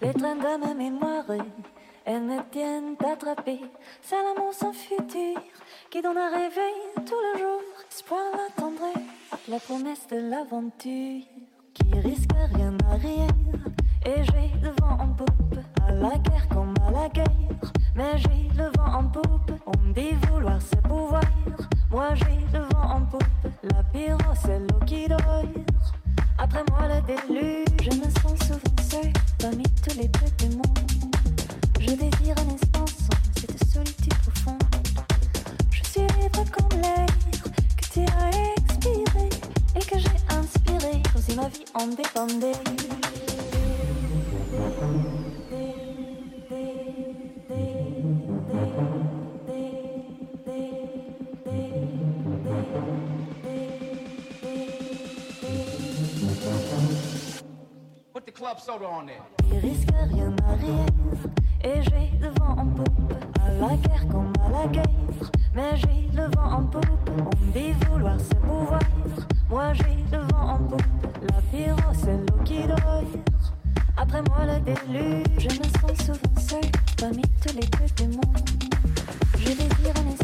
les trains de ma mémoire, elles me tiennent attrapée. C'est l'amour sans futur qui donne un réveil tout le jour. Espoir, la tendresse, la promesse de l'aventure qui risque rien à rien. Et j'ai le vent en poupe, à la guerre comme à la guerre. Mais j'ai le vent en poupe, on me dit vouloir ses pouvoirs. Moi j'ai le vent en poupe, la pyro c'est l'eau qui dort. Après moi le déluge, je me sens souvent seul parmi tous les peuples du monde. Je désire un espace sans cette solitude profonde. Je suis libre comme l'air que tu as expiré et que j'ai inspiré comme si ma vie en dépendait. Club soda on. Il risque rien à rien Et j'ai le vent en poupe. À la guerre comme à la guerre. Mais j'ai le vent en poupe. On dit vouloir ses pouvoirs Moi j'ai le vent en poupe. La pyro c'est l'eau qui dort Après moi le déluge. Je me sens souvent seul Parmi tous les peuples du monde Je désire un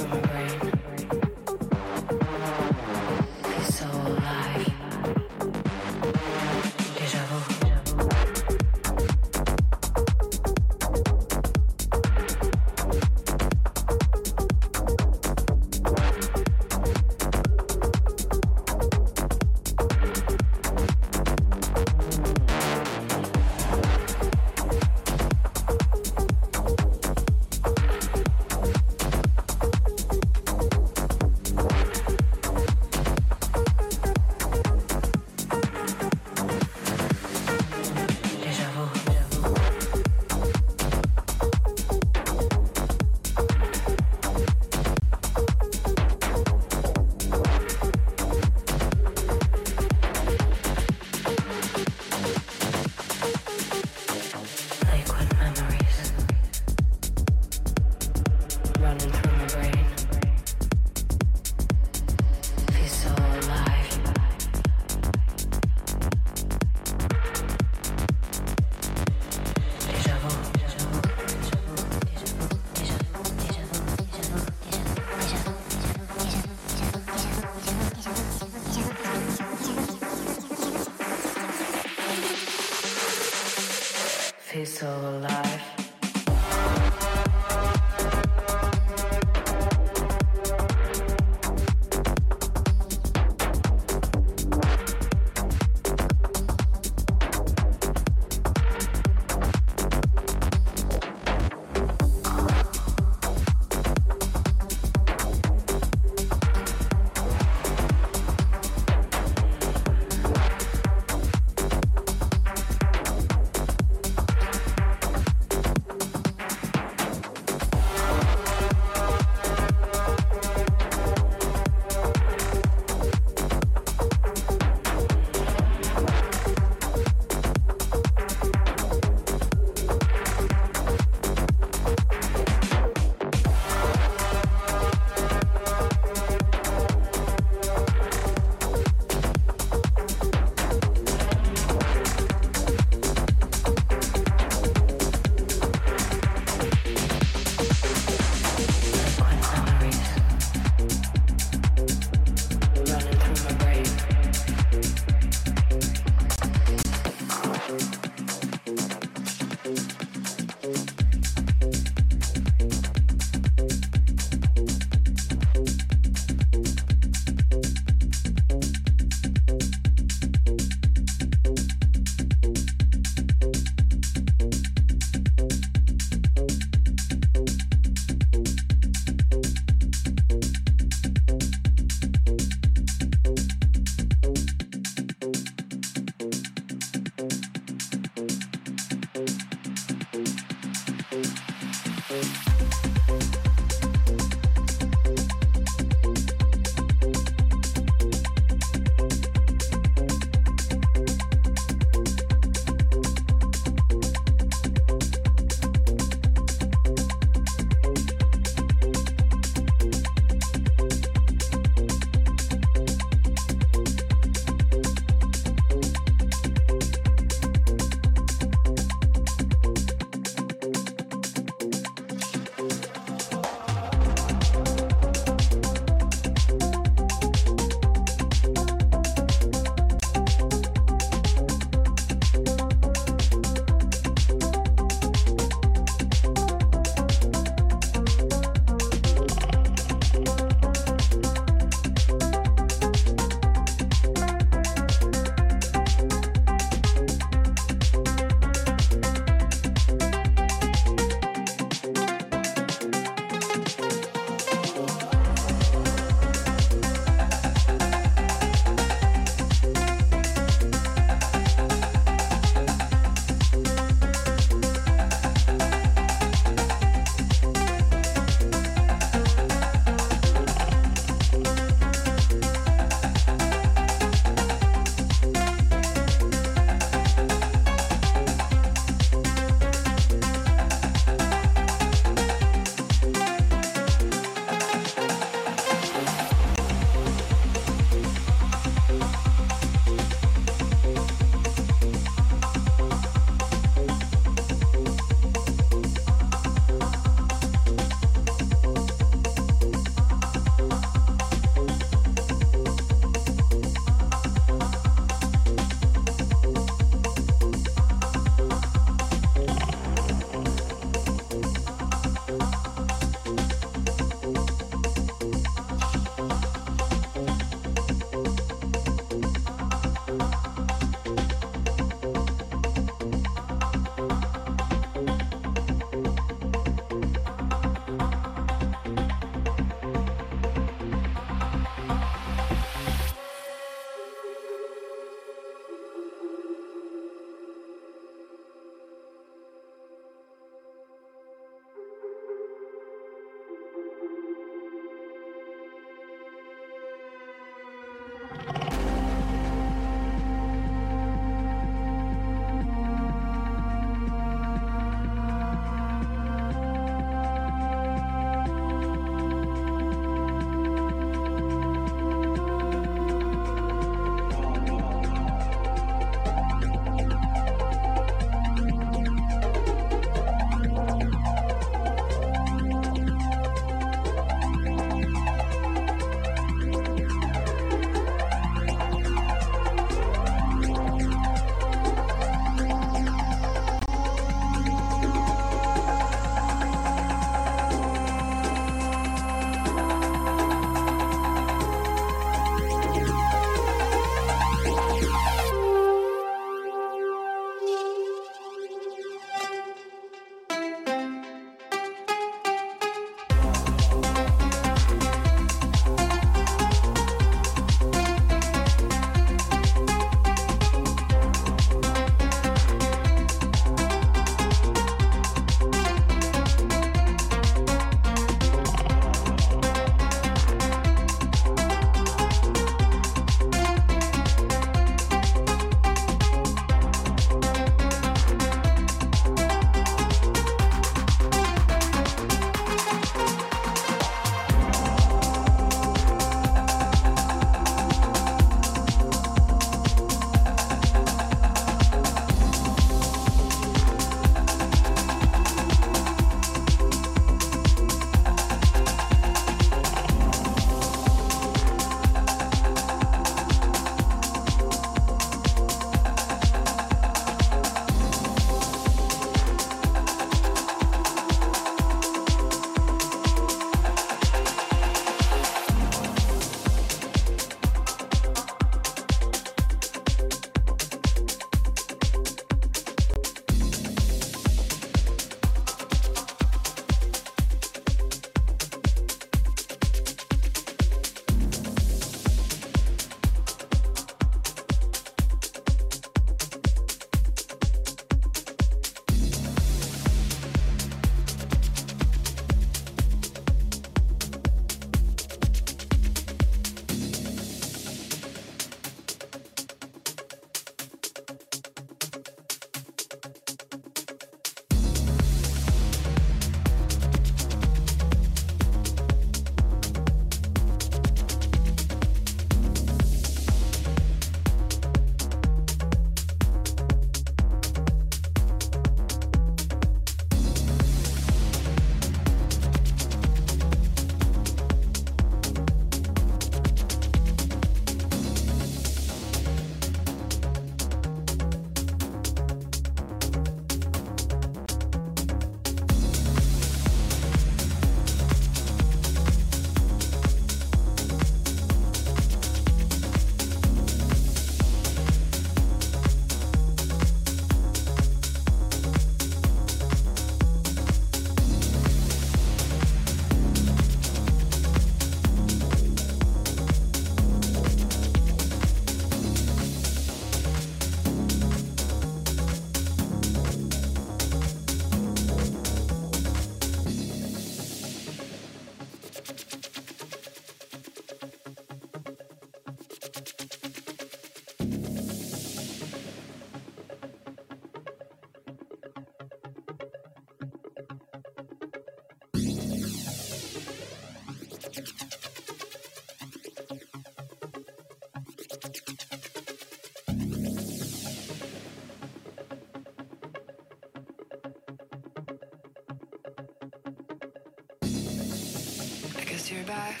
Guess you're back.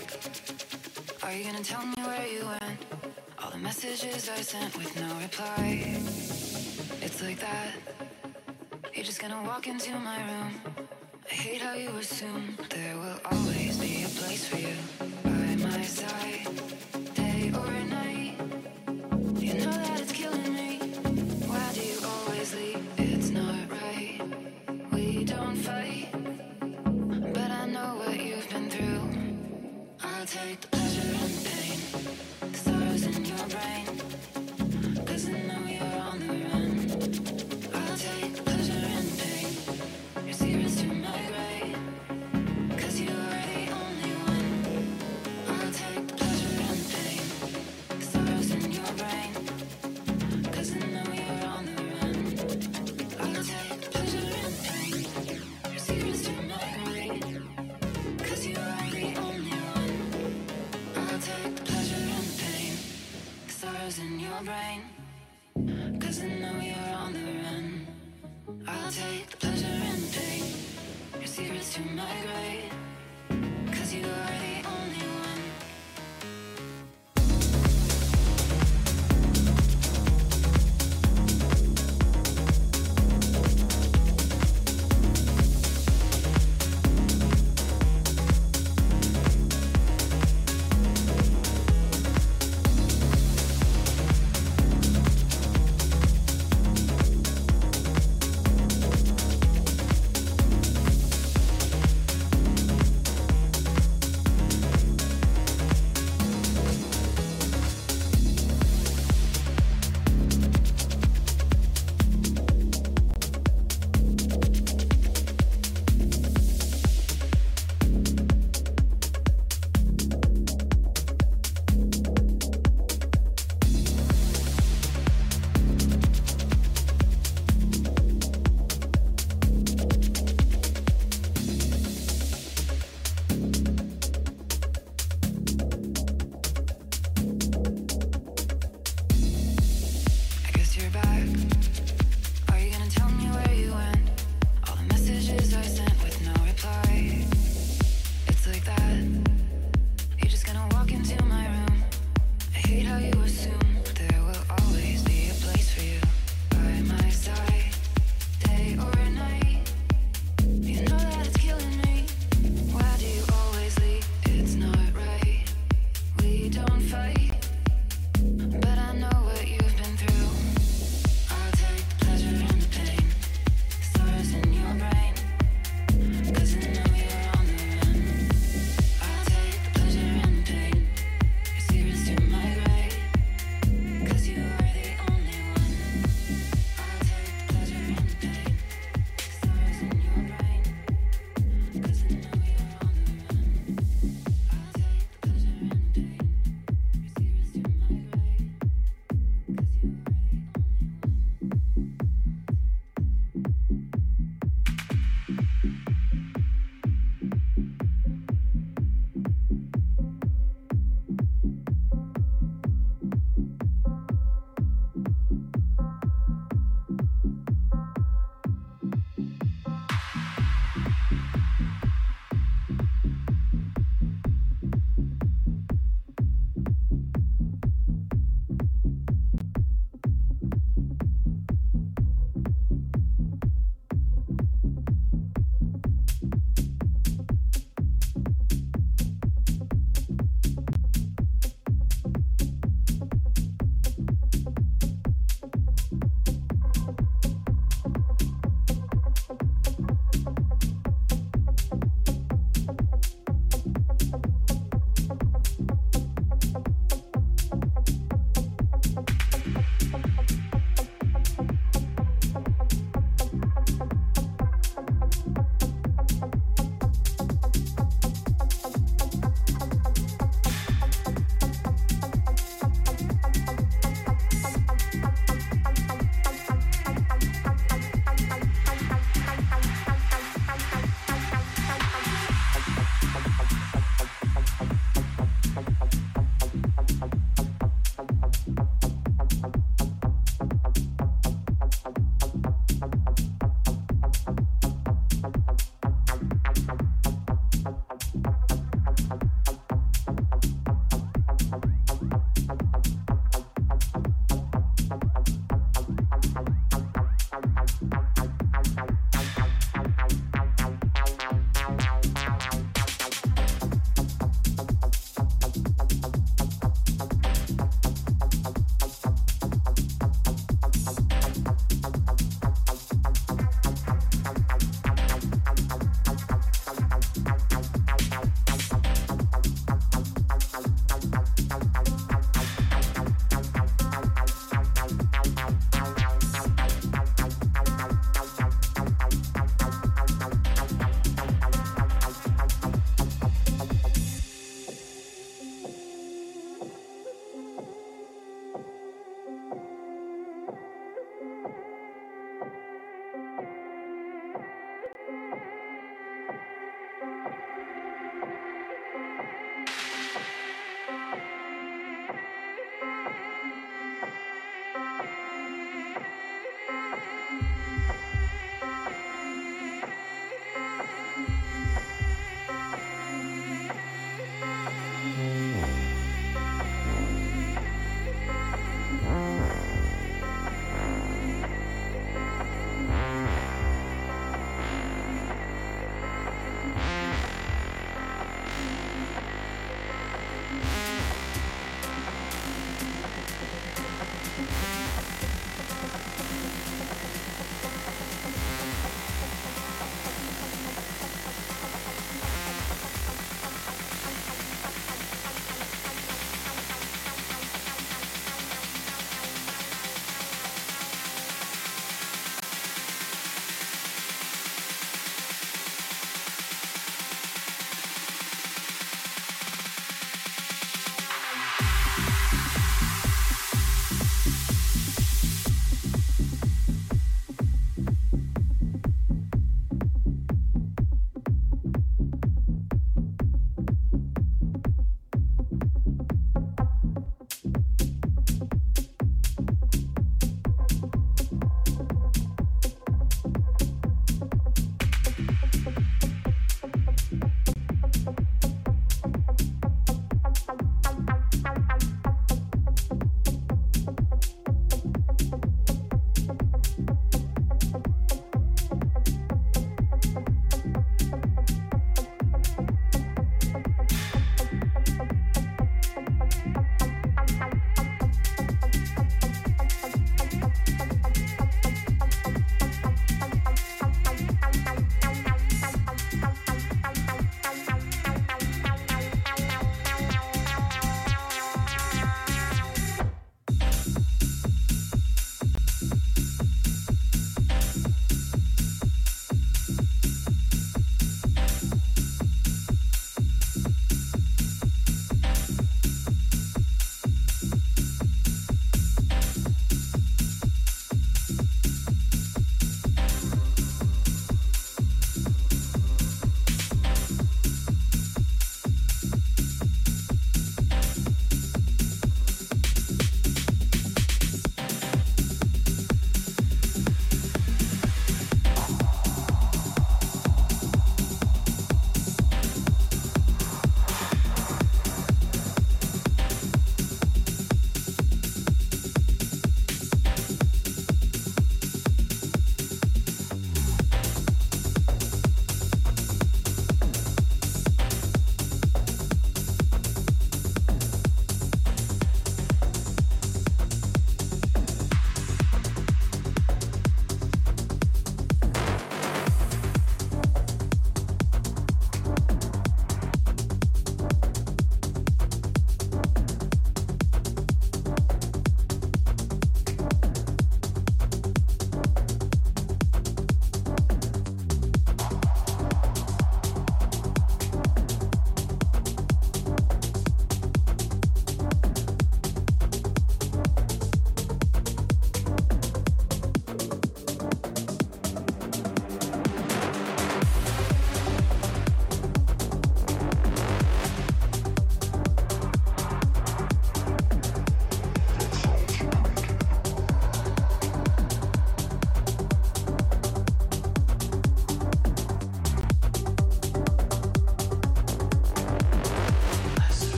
Are you gonna tell me where you went? All the messages I sent with no reply. It's like that. You're just gonna walk into my room. I hate how you assume there will always be a place for you by my side, day or night. You know that it's killing me. Why do you always leave? It's not right. We don't fight, take the pleasure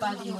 value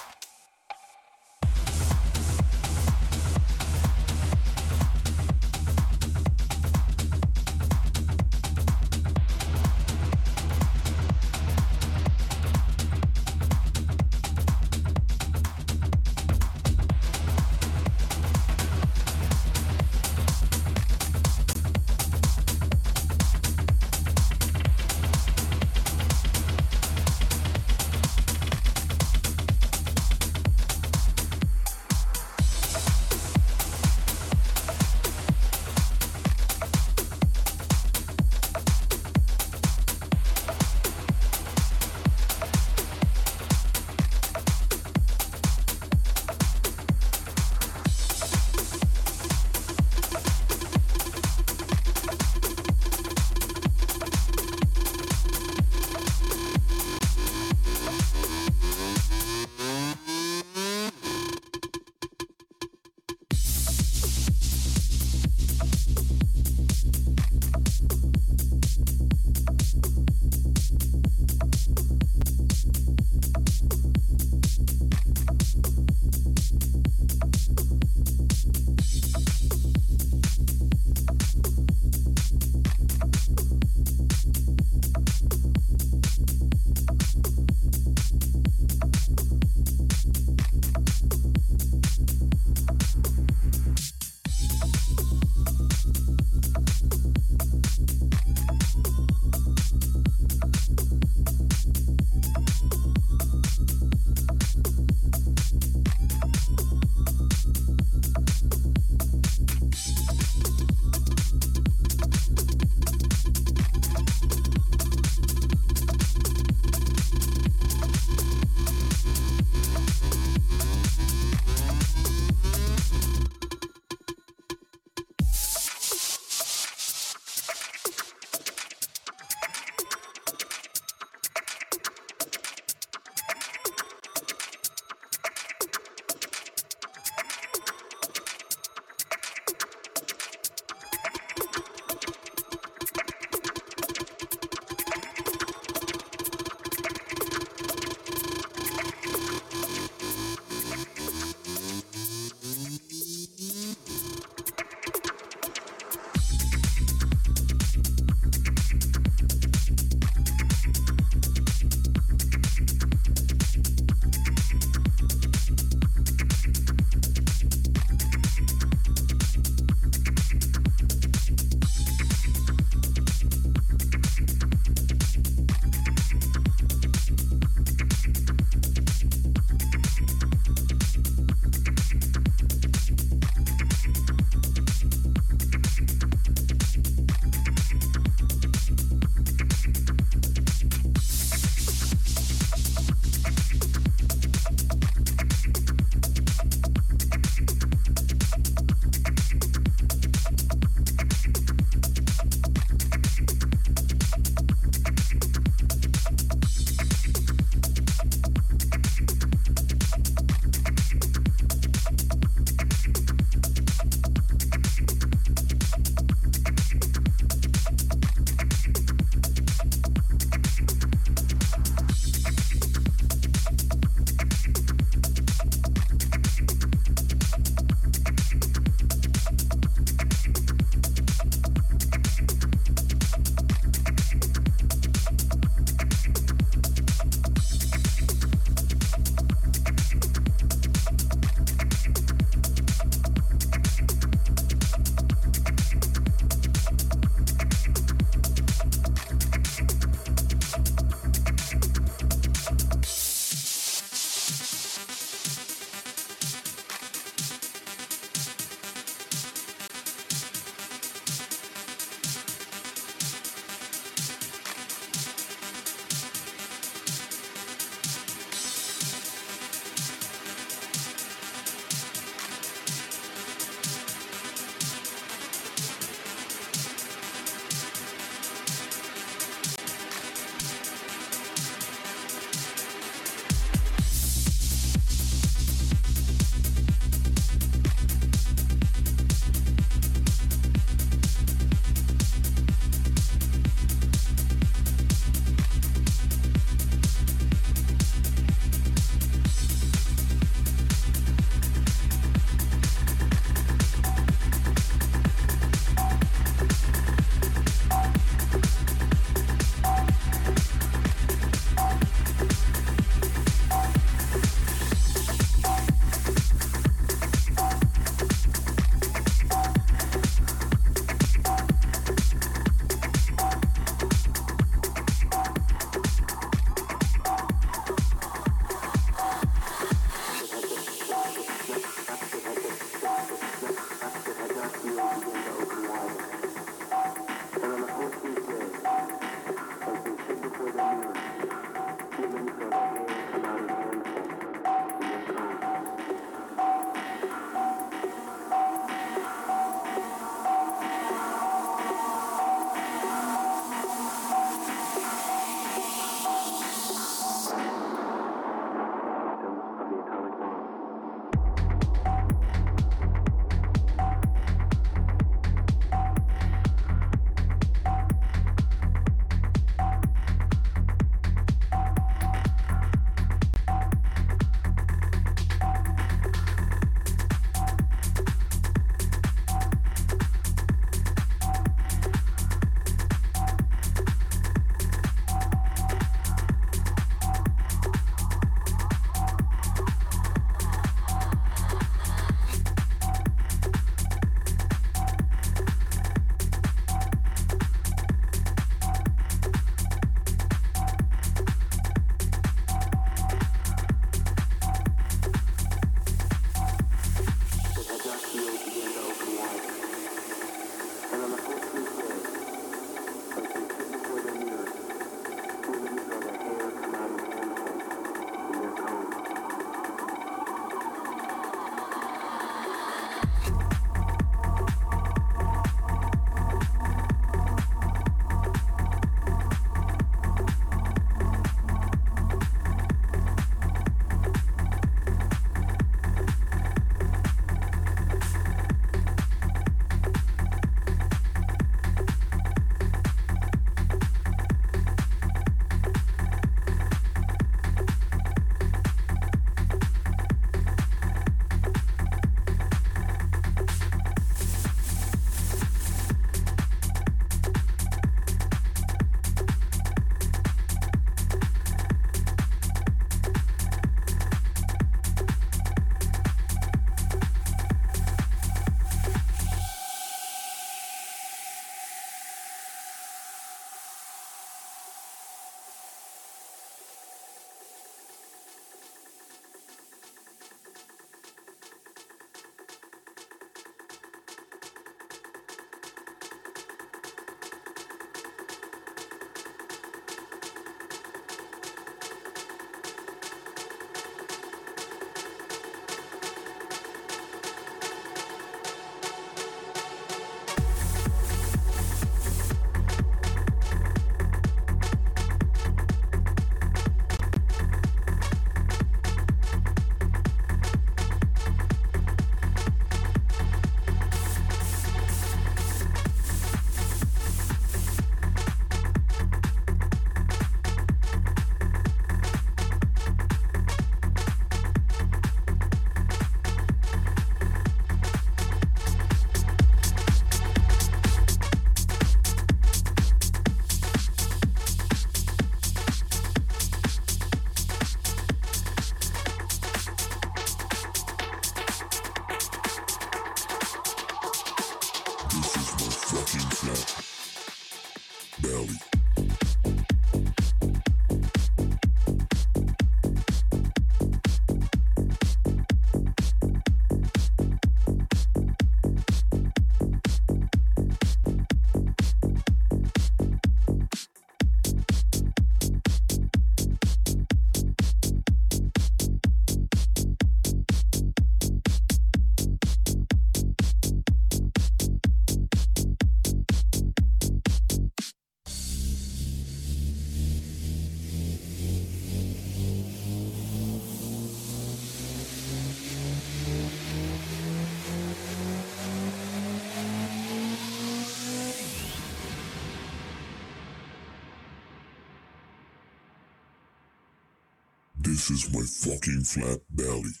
fucking flat belly. Belly.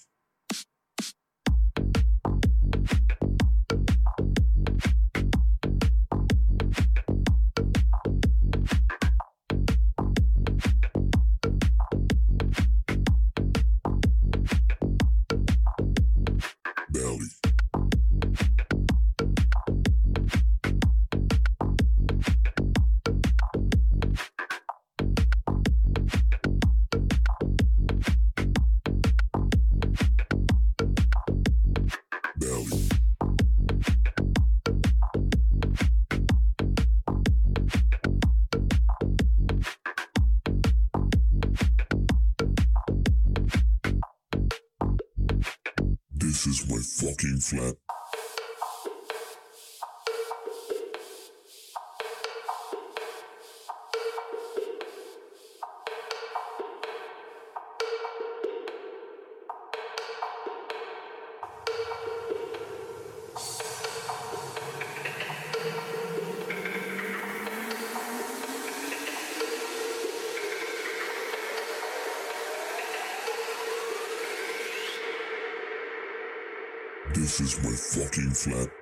This is my fucking flat.